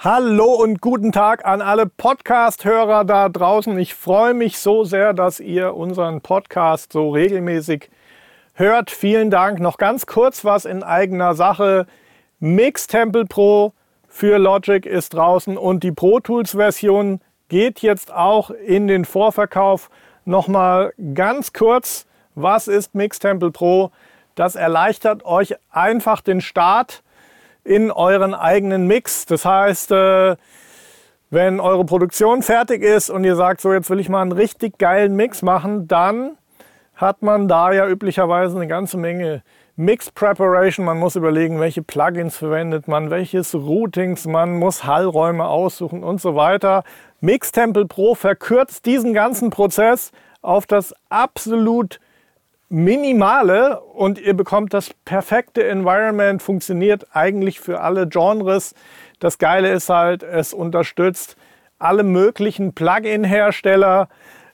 Hallo und guten Tag an alle Podcast-Hörer da draußen. Ich freue mich so sehr, dass ihr unseren Podcast so regelmäßig hört. Vielen Dank. Noch ganz kurz was in eigener Sache. Mix Temple Pro für Logic ist draußen und die Pro Tools Version geht jetzt auch in den Vorverkauf. Nochmal ganz kurz, was ist Mix Temple Pro? Das erleichtert euch einfach den Start in euren eigenen Mix. Das heißt, äh, wenn eure Produktion fertig ist und ihr sagt, so jetzt will ich mal einen richtig geilen Mix machen, dann hat man da ja üblicherweise eine ganze Menge Mix Preparation. Man muss überlegen, welche Plugins verwendet man, welches Routings, man muss Hallräume aussuchen und so weiter. Mix Temple Pro verkürzt diesen ganzen Prozess auf das absolut Minimale und ihr bekommt das perfekte Environment, funktioniert eigentlich für alle Genres. Das Geile ist halt, es unterstützt alle möglichen Plugin-Hersteller,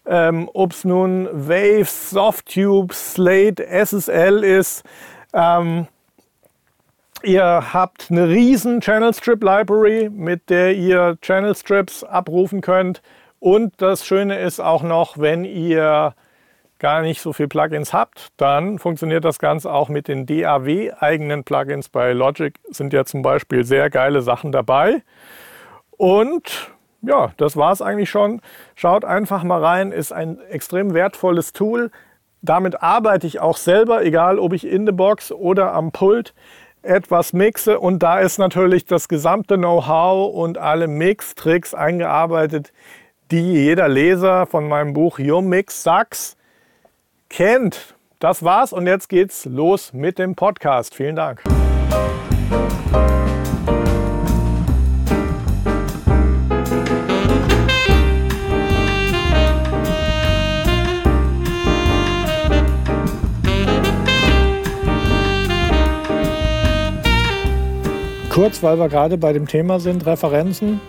ähm, ob es nun Waves, Softtube, Slate, SSL ist. Ähm, ihr habt eine riesen Channel Strip Library, mit der ihr Channel Strips abrufen könnt. Und das Schöne ist auch noch, wenn ihr gar nicht so viele Plugins habt, dann funktioniert das Ganze auch mit den DAW-eigenen Plugins. Bei Logic sind ja zum Beispiel sehr geile Sachen dabei. Und ja, das war es eigentlich schon. Schaut einfach mal rein, ist ein extrem wertvolles Tool. Damit arbeite ich auch selber, egal ob ich in der Box oder am Pult etwas mixe. Und da ist natürlich das gesamte Know-how und alle Mix-Tricks eingearbeitet, die jeder Leser von meinem Buch Your Mix Sucks kennt. Das war's und jetzt geht's los mit dem Podcast. Vielen Dank. Kurz, weil wir gerade bei dem Thema sind, Referenzen.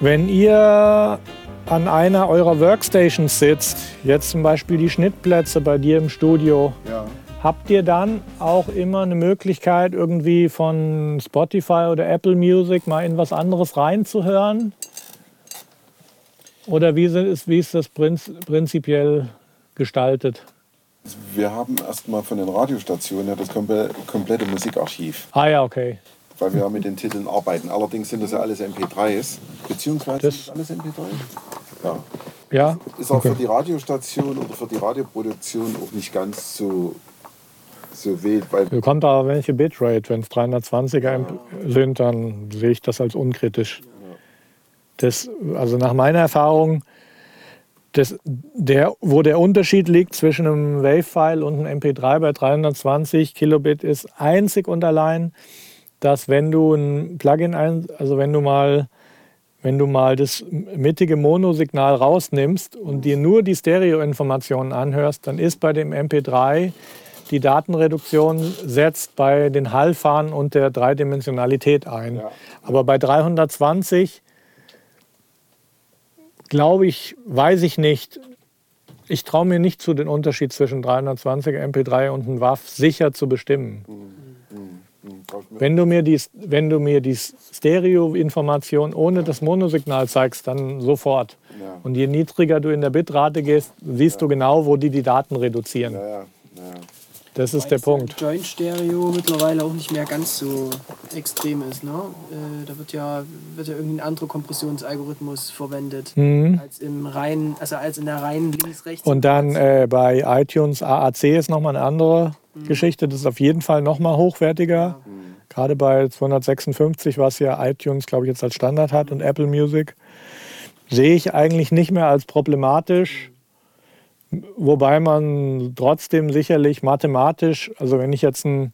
Wenn ihr an einer eurer Workstations sitzt, jetzt zum Beispiel die Schnittplätze bei dir im Studio, ja. habt ihr dann auch immer eine Möglichkeit, irgendwie von Spotify oder Apple Music mal in was anderes reinzuhören? Oder wie ist, wie ist das prinzipiell gestaltet? Wir haben erstmal von den Radiostationen ja das komplette Musikarchiv. Ah ja, okay weil wir mit den Titeln arbeiten. Allerdings sind das ja alles MP3s, beziehungsweise das alles MP3. Ja. ja? Ist auch okay. für die Radiostation oder für die Radioproduktion auch nicht ganz so, so wild. Weil Kommt da welche Bitrate? Wenn es 320er ja. sind, dann sehe ich das als unkritisch. Das, also nach meiner Erfahrung, das, der, wo der Unterschied liegt zwischen einem Wave-File und einem MP3 bei 320 Kilobit ist einzig und allein, dass wenn du ein Plugin ein, also wenn du mal wenn du mal das mittige Monosignal rausnimmst und dir nur die Stereoinformationen anhörst, dann ist bei dem MP3 die Datenreduktion setzt bei den Hallfahren und der Dreidimensionalität ein. Ja. Aber bei 320 glaube ich, weiß ich nicht. Ich traue mir nicht zu, den Unterschied zwischen 320 MP3 und einem WAV sicher zu bestimmen. Mhm. Wenn du mir die, wenn du mir die Stereo-Information ohne das Monosignal zeigst, dann sofort. Ja. Und je niedriger du in der Bitrate gehst, siehst ja. du genau, wo die die Daten reduzieren. Ja, das ist der Punkt. Joint Stereo mittlerweile auch nicht mehr ganz so extrem ist. Ne? Äh, da wird ja, wird ja irgendein anderer Kompressionsalgorithmus verwendet mhm. als im reinen, also als in der reinen links-rechts. Und dann äh, bei iTunes AAC ist nochmal eine andere mhm. Geschichte. Das ist auf jeden Fall nochmal hochwertiger. Mhm. Gerade bei 256, was ja iTunes, glaube ich, jetzt als Standard hat und Apple Music, sehe ich eigentlich nicht mehr als problematisch. Wobei man trotzdem sicherlich mathematisch, also wenn ich jetzt ein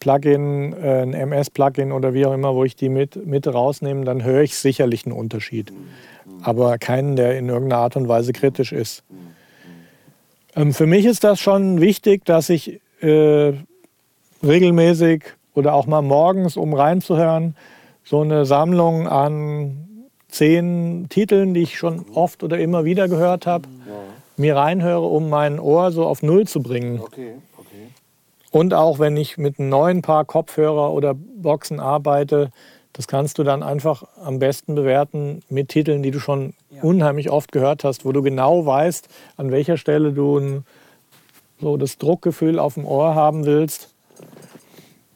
Plugin, äh, ein MS-Plugin oder wie auch immer, wo ich die mit, mit rausnehme, dann höre ich sicherlich einen Unterschied. Aber keinen, der in irgendeiner Art und Weise kritisch ist. Ähm, für mich ist das schon wichtig, dass ich äh, regelmäßig oder auch mal morgens, um reinzuhören, so eine Sammlung an zehn Titeln, die ich schon oft oder immer wieder gehört habe. Mir reinhöre, um mein Ohr so auf Null zu bringen. Okay, okay. Und auch wenn ich mit einem neuen Paar Kopfhörer oder Boxen arbeite, Das kannst du dann einfach am besten bewerten mit Titeln, die du schon ja. unheimlich oft gehört hast, wo du genau weißt, an welcher Stelle du ein, so das Druckgefühl auf dem Ohr haben willst.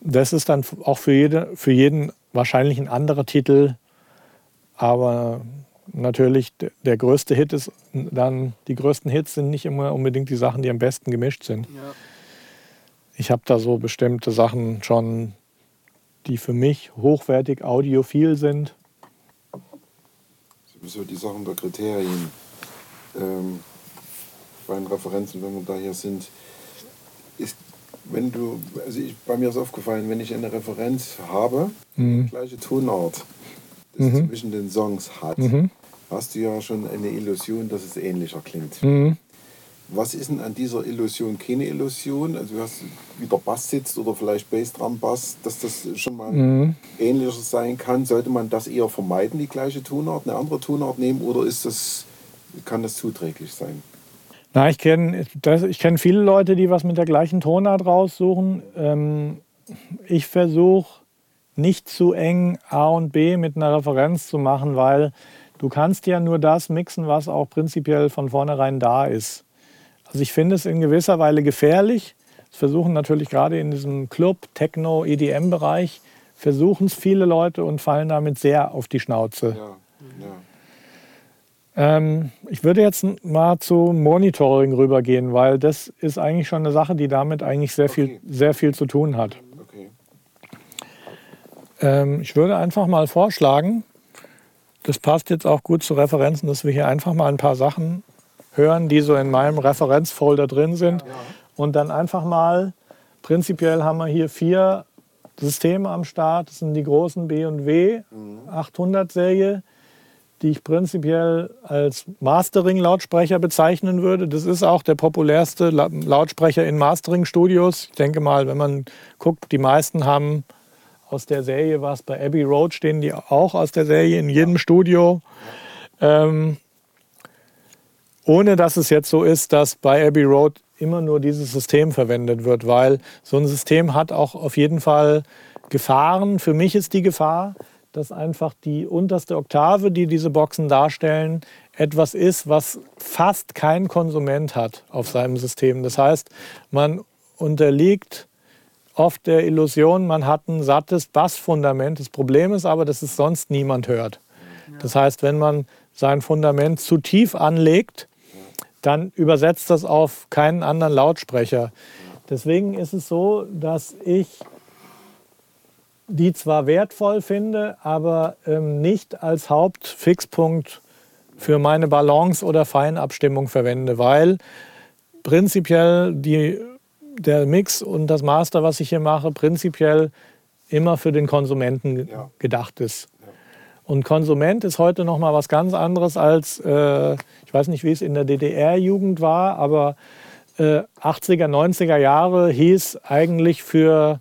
Das ist dann auch für, jede, für jeden wahrscheinlich ein anderer Titel. Aber natürlich der größte Hit ist dann, die größten Hits sind nicht immer unbedingt die Sachen, die am besten gemischt sind. Ja. Ich habe da so bestimmte Sachen schon die für mich hochwertig audiophil sind. Sowieso die Sachen der Kriterien ähm, bei den Referenzen, wenn wir da hier sind, ist, wenn du, also ich, bei mir ist aufgefallen, wenn ich eine Referenz habe, mhm. die gleiche Tonart, das mhm. zwischen den Songs hat, mhm. hast du ja schon eine Illusion, dass es ähnlicher klingt. Mhm. Was ist denn an dieser Illusion keine Illusion? Also du hast wieder Bass sitzt oder vielleicht Bassdrum Bass, dass das schon mal mhm. ähnlicher sein kann. Sollte man das eher vermeiden, die gleiche Tonart, eine andere Tonart nehmen oder ist das, kann das zuträglich sein? Na, ich kenne ich kenn viele Leute, die was mit der gleichen Tonart raussuchen. Ähm, ich versuche nicht zu eng A und B mit einer Referenz zu machen, weil du kannst ja nur das mixen, was auch prinzipiell von vornherein da ist. Also ich finde es in gewisser Weise gefährlich. Das versuchen natürlich gerade in diesem Club, Techno, EDM-Bereich, versuchen es viele Leute und fallen damit sehr auf die Schnauze. Ja, ja. Ähm, ich würde jetzt mal zu Monitoring rübergehen, weil das ist eigentlich schon eine Sache, die damit eigentlich sehr, okay. viel, sehr viel zu tun hat. Ähm, ich würde einfach mal vorschlagen, das passt jetzt auch gut zu Referenzen, dass wir hier einfach mal ein paar Sachen hören, die so in meinem Referenzfolder drin sind. Und dann einfach mal, prinzipiell haben wir hier vier Systeme am Start. Das sind die großen B&W 800 Serie, die ich prinzipiell als Mastering-Lautsprecher bezeichnen würde. Das ist auch der populärste Lautsprecher in Mastering-Studios. Ich denke mal, wenn man guckt, die meisten haben aus der Serie was. Bei Abbey Road stehen die auch aus der Serie in jedem Studio. Ähm, ohne dass es jetzt so ist, dass bei Abbey Road immer nur dieses System verwendet wird, weil so ein System hat auch auf jeden Fall Gefahren. Für mich ist die Gefahr, dass einfach die unterste Oktave, die diese Boxen darstellen, etwas ist, was fast kein Konsument hat auf seinem System. Das heißt, man unterliegt oft der Illusion, man hat ein sattes Bassfundament. Das Problem ist aber, dass es sonst niemand hört. Das heißt, wenn man sein Fundament zu tief anlegt, dann übersetzt das auf keinen anderen Lautsprecher. Deswegen ist es so, dass ich die zwar wertvoll finde, aber ähm, nicht als Hauptfixpunkt für meine Balance oder Feinabstimmung verwende, weil prinzipiell die, der Mix und das Master, was ich hier mache, prinzipiell immer für den Konsumenten ja. gedacht ist. Und Konsument ist heute noch mal was ganz anderes als, äh, ich weiß nicht, wie es in der DDR-Jugend war, aber äh, 80er, 90er Jahre hieß eigentlich für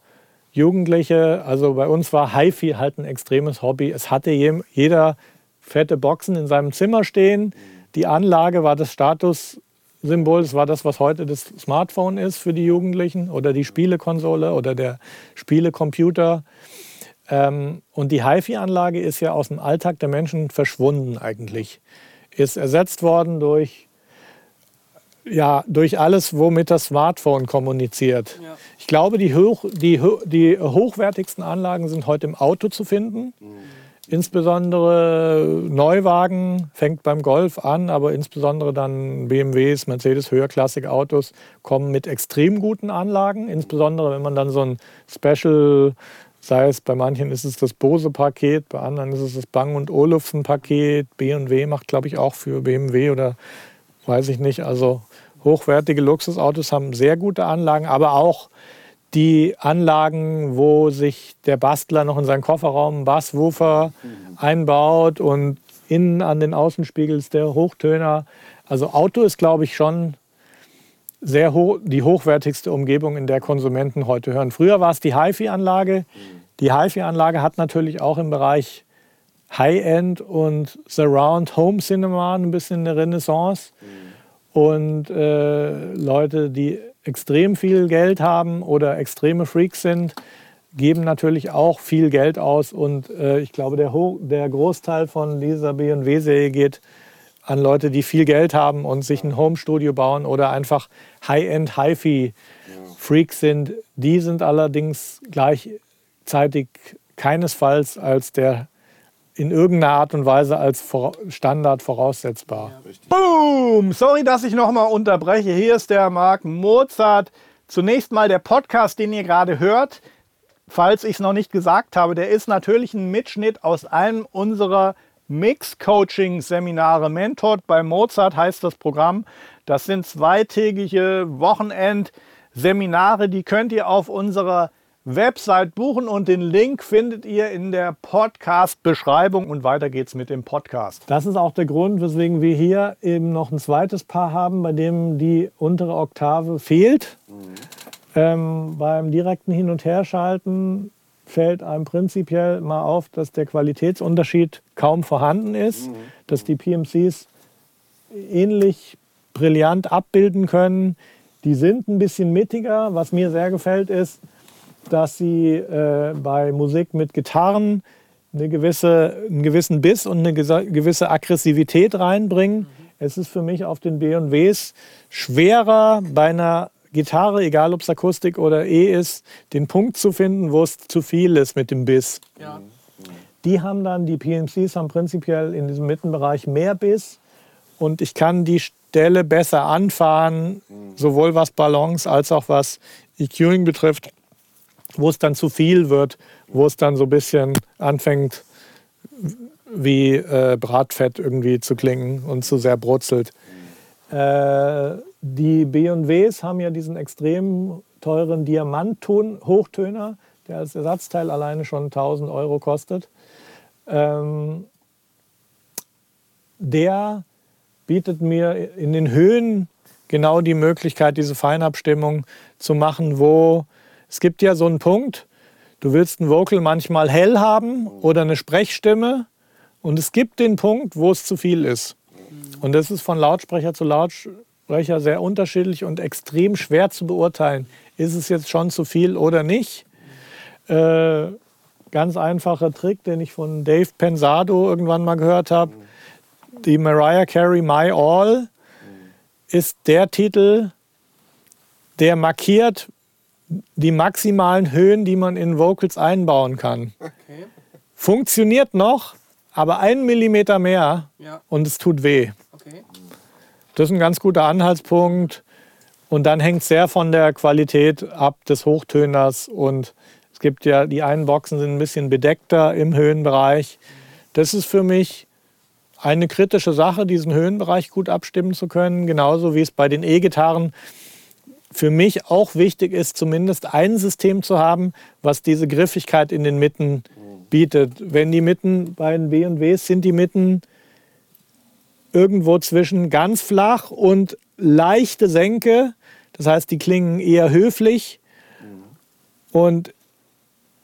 Jugendliche, also bei uns war HiFi halt ein extremes Hobby. Es hatte jeder fette Boxen in seinem Zimmer stehen. Die Anlage war das Statussymbol, das war das, was heute das Smartphone ist für die Jugendlichen oder die Spielekonsole oder der Spielecomputer. Ähm, und die HiFi-Anlage ist ja aus dem Alltag der Menschen verschwunden eigentlich. Ist ersetzt worden durch, ja, durch alles, womit das Smartphone kommuniziert. Ja. Ich glaube, die, hoch, die, die hochwertigsten Anlagen sind heute im Auto zu finden. Mhm. Insbesondere Neuwagen fängt beim Golf an, aber insbesondere dann BMWs, Mercedes, Höherklassik-Autos kommen mit extrem guten Anlagen. Insbesondere wenn man dann so ein Special Sei es bei manchen ist es das Bose-Paket, bei anderen ist es das Bang und Olufsen-Paket. BMW macht, glaube ich, auch für BMW oder weiß ich nicht. Also hochwertige Luxusautos haben sehr gute Anlagen, aber auch die Anlagen, wo sich der Bastler noch in seinen Kofferraum einen Basswoofer mhm. einbaut und innen an den Außenspiegels der Hochtöner. Also Auto ist, glaube ich, schon sehr hoch, die hochwertigste Umgebung, in der Konsumenten heute hören. Früher war es die HiFi-Anlage. Die HiFi-Anlage hat natürlich auch im Bereich High-End und Surround Home Cinema ein bisschen eine Renaissance. Und äh, Leute, die extrem viel Geld haben oder extreme Freaks sind, geben natürlich auch viel Geld aus und äh, ich glaube, der, der Großteil von dieser B&W-Serie geht an Leute, die viel Geld haben und sich ein Home-Studio bauen oder einfach High-End, Hi-Fi-Freaks sind. Die sind allerdings gleichzeitig keinesfalls als der in irgendeiner Art und Weise als Standard voraussetzbar. Ja, Boom! Sorry, dass ich nochmal unterbreche. Hier ist der Marc Mozart. Zunächst mal der Podcast, den ihr gerade hört. Falls ich es noch nicht gesagt habe, der ist natürlich ein Mitschnitt aus einem unserer Mix-Coaching-Seminare. Mentored bei Mozart heißt das Programm. Das sind zweitägige Wochenend-Seminare, die könnt ihr auf unserer Website buchen und den Link findet ihr in der Podcast-Beschreibung und weiter geht's mit dem Podcast. Das ist auch der Grund, weswegen wir hier eben noch ein zweites Paar haben, bei dem die untere Oktave fehlt. Mhm. Ähm, beim direkten Hin- und Herschalten fällt einem prinzipiell mal auf, dass der Qualitätsunterschied kaum vorhanden ist, mhm. dass die PMCs ähnlich brillant abbilden können. Die sind ein bisschen mittiger. Was mir sehr gefällt, ist, dass sie äh, bei Musik mit Gitarren eine gewisse, einen gewissen Biss und eine gewisse Aggressivität reinbringen. Mhm. Es ist für mich auf den B&Ws schwerer bei einer Gitarre, egal ob es Akustik oder E ist, den Punkt zu finden, wo es zu viel ist mit dem Biss. Ja. Die haben dann, die PMCs haben prinzipiell in diesem Mittenbereich mehr Biss und ich kann die Stelle besser anfahren, mhm. sowohl was Balance als auch was EQing betrifft wo es dann zu viel wird, wo es dann so ein bisschen anfängt wie äh, Bratfett irgendwie zu klingen und zu sehr brutzelt. Äh, die B&Ws haben ja diesen extrem teuren Diamantton-Hochtöner, der als Ersatzteil alleine schon 1000 Euro kostet. Ähm, der bietet mir in den Höhen genau die Möglichkeit, diese Feinabstimmung zu machen, wo es gibt ja so einen Punkt, du willst ein Vocal manchmal hell haben oder eine Sprechstimme und es gibt den Punkt, wo es zu viel ist. Und das ist von Lautsprecher zu Lautsprecher sehr unterschiedlich und extrem schwer zu beurteilen. Ist es jetzt schon zu viel oder nicht? Äh, ganz einfacher Trick, den ich von Dave Pensado irgendwann mal gehört habe. Die Mariah Carey My All ist der Titel, der markiert, die maximalen Höhen, die man in Vocals einbauen kann. Okay. Funktioniert noch, aber einen Millimeter mehr ja. und es tut weh. Okay. Das ist ein ganz guter Anhaltspunkt. Und dann hängt es sehr von der Qualität ab des Hochtöners. Und es gibt ja, die einen Boxen sind ein bisschen bedeckter im Höhenbereich. Das ist für mich eine kritische Sache, diesen Höhenbereich gut abstimmen zu können. Genauso wie es bei den E-Gitarren für mich auch wichtig ist, zumindest ein System zu haben, was diese Griffigkeit in den Mitten bietet. Wenn die Mitten bei den B&Ws sind die Mitten irgendwo zwischen ganz flach und leichte Senke. Das heißt, die klingen eher höflich. Und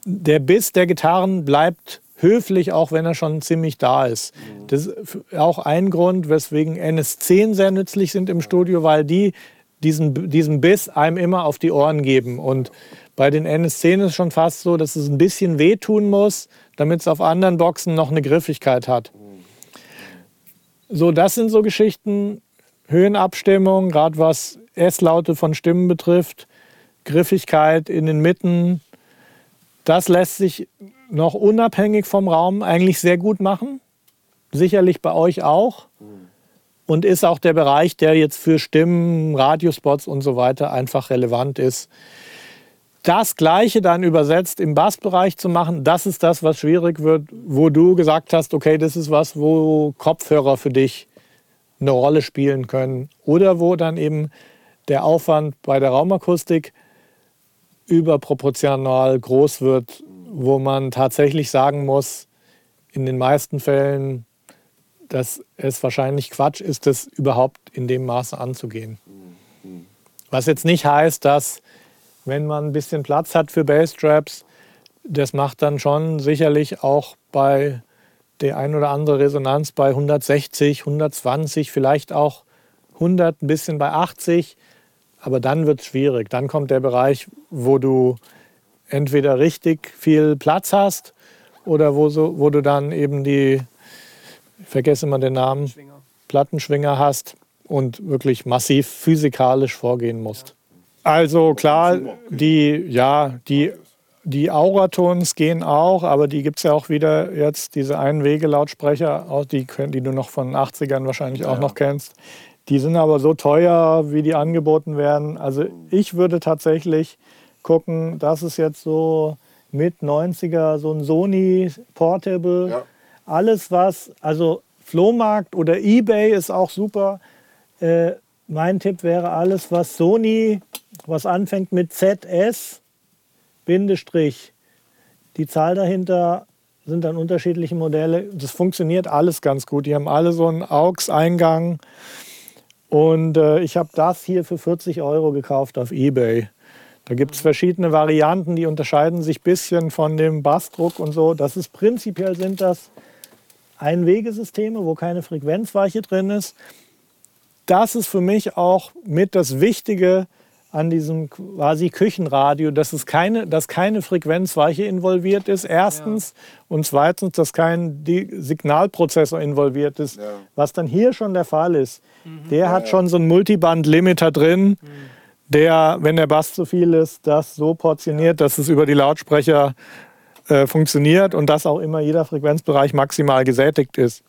der Biss der Gitarren bleibt höflich, auch wenn er schon ziemlich da ist. Das ist auch ein Grund, weswegen NS10 sehr nützlich sind im Studio, weil die diesen, diesen Biss einem immer auf die Ohren geben. Und bei den NS10 ist es schon fast so, dass es ein bisschen wehtun muss, damit es auf anderen Boxen noch eine Griffigkeit hat. So, das sind so Geschichten, Höhenabstimmung, gerade was S-Laute von Stimmen betrifft, Griffigkeit in den Mitten. Das lässt sich noch unabhängig vom Raum eigentlich sehr gut machen. Sicherlich bei euch auch und ist auch der Bereich, der jetzt für Stimmen, Radiospots und so weiter einfach relevant ist. Das Gleiche dann übersetzt im Bassbereich zu machen, das ist das, was schwierig wird, wo du gesagt hast, okay, das ist was, wo Kopfhörer für dich eine Rolle spielen können. Oder wo dann eben der Aufwand bei der Raumakustik überproportional groß wird, wo man tatsächlich sagen muss, in den meisten Fällen dass es wahrscheinlich Quatsch ist, das überhaupt in dem Maße anzugehen. Was jetzt nicht heißt, dass wenn man ein bisschen Platz hat für Bassstraps, das macht dann schon sicherlich auch bei der ein oder andere Resonanz bei 160, 120, vielleicht auch 100, ein bisschen bei 80. Aber dann wird es schwierig. Dann kommt der Bereich, wo du entweder richtig viel Platz hast oder wo, so, wo du dann eben die, vergesse immer den Namen, Schwinger. Plattenschwinger hast und wirklich massiv physikalisch vorgehen musst. Also klar, die, ja, die, die Auratons gehen auch, aber die gibt es ja auch wieder jetzt, diese Einwege-Lautsprecher, die, die du noch von den 80ern wahrscheinlich auch noch kennst. Die sind aber so teuer, wie die angeboten werden. Also ich würde tatsächlich gucken, das ist jetzt so mit 90er, so ein Sony Portable. Ja. Alles was, also Flohmarkt oder Ebay ist auch super. Äh, mein Tipp wäre alles, was Sony, was anfängt mit ZS, Bindestrich, die Zahl dahinter sind dann unterschiedliche Modelle. Das funktioniert alles ganz gut. Die haben alle so einen AUX-Eingang. Und äh, ich habe das hier für 40 Euro gekauft auf Ebay. Da gibt es verschiedene Varianten, die unterscheiden sich ein bisschen von dem Bassdruck und so. Das ist prinzipiell sind das Einwegesysteme, wo keine Frequenzweiche drin ist. Das ist für mich auch mit das Wichtige an diesem quasi Küchenradio, dass es keine, dass keine Frequenzweiche involviert ist, erstens. Und zweitens, dass kein Signalprozessor involviert ist, Ja. was dann hier schon der Fall ist. Der hat schon so einen Multiband-Limiter drin, der, wenn der Bass zu viel ist, das so portioniert, dass es über die Lautsprecher äh, funktioniert und dass auch immer jeder Frequenzbereich maximal gesättigt ist.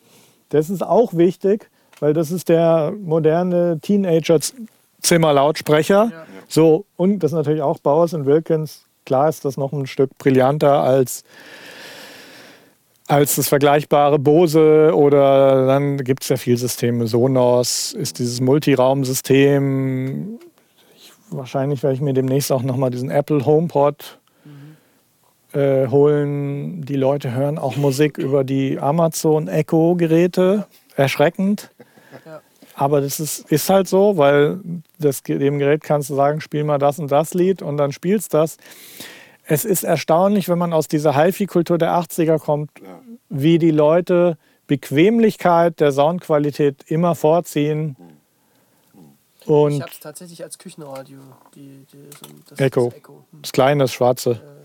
Das ist auch wichtig, weil das ist der moderne Teenager-Zimmer-Lautsprecher. Ja. So, und das ist natürlich auch Bowers Wilkins. Klar ist das noch ein Stück brillanter als, als das vergleichbare Bose oder dann gibt es ja viele Systeme. Sonos ist dieses Multiraumsystem. Ich, wahrscheinlich werde ich mir demnächst auch nochmal diesen Apple HomePod äh, holen. Die Leute hören auch Musik über die Amazon Echo Geräte. Erschreckend. Ja. Aber das ist, ist halt so, weil das, dem Gerät kannst du sagen, spiel mal das und das Lied und dann spielst das. Es ist erstaunlich, wenn man aus dieser HiFi-Kultur der 80er kommt, Ja. wie die Leute Bequemlichkeit der Soundqualität immer vorziehen. Ich Und habe es tatsächlich als Küchenradio. Die, die, so, das, Echo. Das Echo. Hm. das kleine, das schwarze. Äh,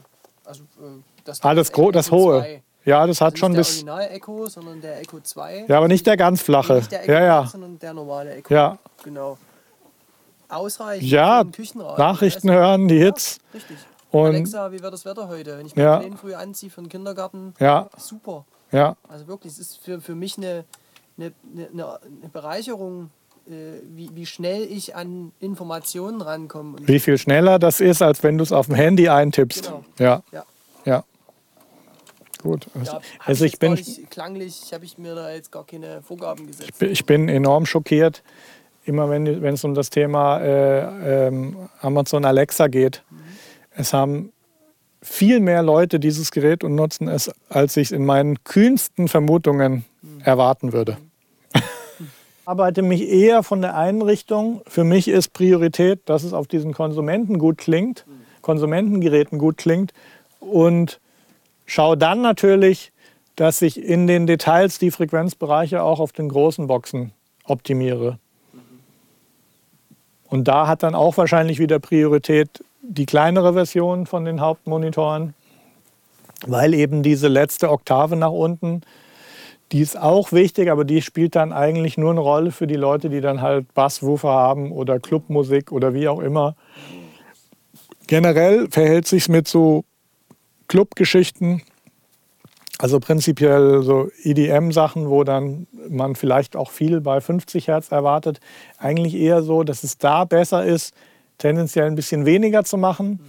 also, äh, das, Ah, das, Gro das Echo hohe. 2. Ja, das hat Also schon nicht der. Original-Echo, sondern der Echo 2. Ja, aber nicht der ganz flache. Nicht der Echo Ja, 2, ja. sondern der normale Echo. Ja. Genau. Ausreichend Ja. Nachrichten Also, hören, die Hits. Ja, richtig. Und Alexa, wie wird das Wetter heute? Wenn ich Ja. Kleinen früh anziehe für den Kindergarten, ja, super. ja. Also wirklich, es ist für, für mich eine, eine, eine, eine Bereicherung, wie, wie schnell ich an Informationen rankomme. Wie viel schneller das ist, als wenn du es auf dem Handy eintippst. Genau. Ja, Ja. ja. Gut. Also, ja, hab also ich ich bin, nicht, klanglich habe ich mir da jetzt gar keine Vorgaben gesetzt. ich bin enorm schockiert, immer wenn es um das Thema äh, ähm, Amazon Alexa geht. Es haben viel mehr Leute dieses Gerät und nutzen es, als ich in meinen kühnsten Vermutungen erwarten würde. Arbeite mich eher von der Einrichtung. Für mich ist Priorität, dass es auf diesen Konsumenten gut klingt, Konsumentengeräten gut klingt und schaue dann natürlich, dass ich in den Details die Frequenzbereiche auch auf den großen Boxen optimiere. Und da hat dann auch wahrscheinlich wieder Priorität die kleinere Version von den Hauptmonitoren, weil eben diese letzte Oktave nach unten, die ist auch wichtig, aber die spielt dann eigentlich nur eine Rolle für die Leute, die dann halt Basswoofer haben oder Clubmusik oder wie auch immer. Generell verhält sich mit so Clubgeschichten, also prinzipiell so EDM-Sachen, wo dann man vielleicht auch viel bei 50 Hertz erwartet, eigentlich eher so, dass es da besser ist, tendenziell ein bisschen weniger zu machen,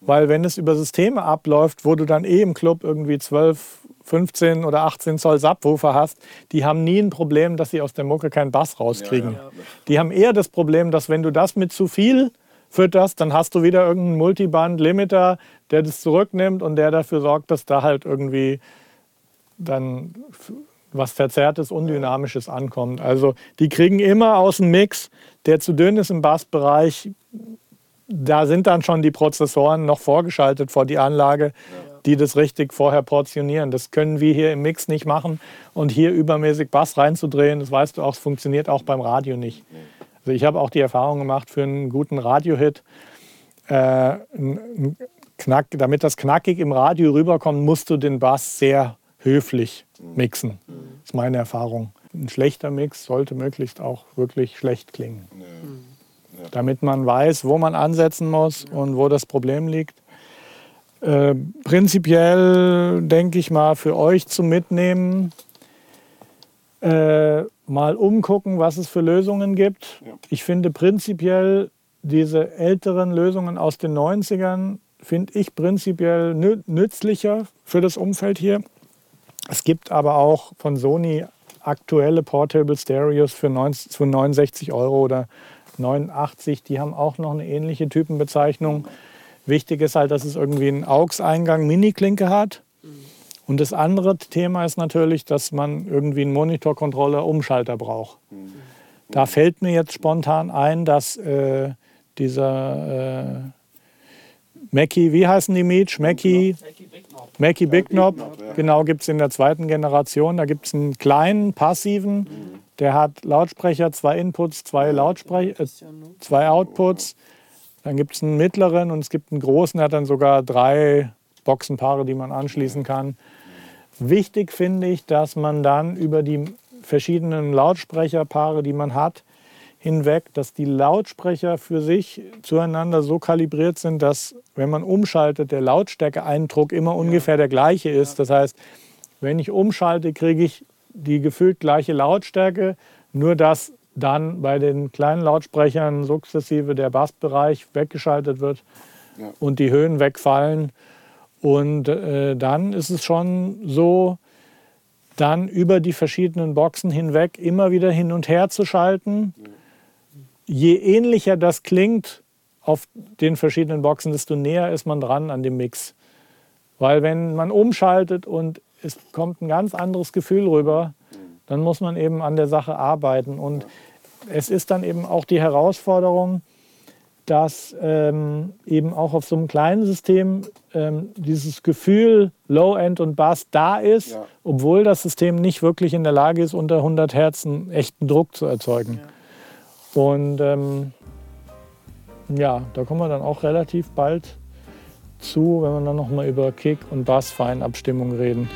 weil wenn es über Systeme abläuft, wo du dann eh im Club irgendwie 12, 15 oder 18 Zoll Subwoofer hast, die haben nie ein Problem, dass sie aus der Mucke keinen Bass rauskriegen. Ja, ja. Die haben eher das Problem, dass wenn du das mit zu viel fütterst, dann hast du wieder irgendeinen Multiband-Limiter, der das zurücknimmt und der dafür sorgt, dass da halt irgendwie dann was Verzerrtes, Undynamisches ankommt. Also die kriegen immer aus dem Mix, der zu dünn ist im Bassbereich, da sind dann schon die Prozessoren noch vorgeschaltet vor die Anlage, die das richtig vorher portionieren. Das können wir hier im Mix nicht machen. Und hier übermäßig Bass reinzudrehen, das weißt du auch, es funktioniert auch beim Radio nicht. Also ich habe auch die Erfahrung gemacht für einen guten Radiohit. Äh, knack, damit das knackig im Radio rüberkommt, musst du den Bass sehr höflich mixen. Das ist meine Erfahrung. Ein schlechter Mix sollte möglichst auch wirklich schlecht klingen. Ja. Damit man weiß, wo man ansetzen muss und wo das Problem liegt. Äh, prinzipiell denke ich mal für euch zum Mitnehmen, äh, mal umgucken, was es für Lösungen gibt. Ja. Ich finde prinzipiell diese älteren Lösungen aus den 90ern, finde ich prinzipiell nützlicher für das Umfeld hier. Es gibt aber auch von Sony aktuelle Portable Stereos für 69 Euro oder 89. Die haben auch noch eine ähnliche Typenbezeichnung. Wichtig ist halt, dass es irgendwie einen AUX-Eingang Mini-Klinke hat. Und das andere Thema ist natürlich, dass man irgendwie einen Monitorcontroller Umschalter braucht. Da fällt mir jetzt spontan ein, dass äh, dieser äh, Mackie, wie heißen die Meach? Mackie, Mackie Big Knob. Genau, gibt es in der zweiten Generation. Da gibt es einen kleinen, passiven, der hat Lautsprecher, zwei Inputs, zwei, Lautsprecher, äh, zwei Outputs. Dann gibt es einen mittleren und es gibt einen großen, der hat dann sogar drei Boxenpaare, die man anschließen kann. Wichtig finde ich, dass man dann über die verschiedenen Lautsprecherpaare, die man hat, hinweg, dass die Lautsprecher für sich zueinander so kalibriert sind, dass, wenn man umschaltet, der Lautstärkeeindruck immer ungefähr der gleiche ist. Das heißt, wenn ich umschalte, kriege ich die gefühlt gleiche Lautstärke, nur dass dann bei den kleinen Lautsprechern sukzessive der Bassbereich weggeschaltet wird ja. und die Höhen wegfallen. Und äh, dann ist es schon so, dann über die verschiedenen Boxen hinweg immer wieder hin und her zu schalten. Ja je ähnlicher das klingt auf den verschiedenen Boxen, desto näher ist man dran an dem Mix. Weil wenn man umschaltet und es kommt ein ganz anderes Gefühl rüber, dann muss man eben an der Sache arbeiten. Und es ist dann eben auch die Herausforderung, dass ähm, eben auch auf so einem kleinen System ähm, dieses Gefühl Low-End und Bass da ist, ja. obwohl das System nicht wirklich in der Lage ist, unter 100 Hertz einen echten Druck zu erzeugen. Ja. Und ähm, ja, da kommen wir dann auch relativ bald zu, wenn wir dann nochmal über Kick- und Bass-Feinabstimmung reden.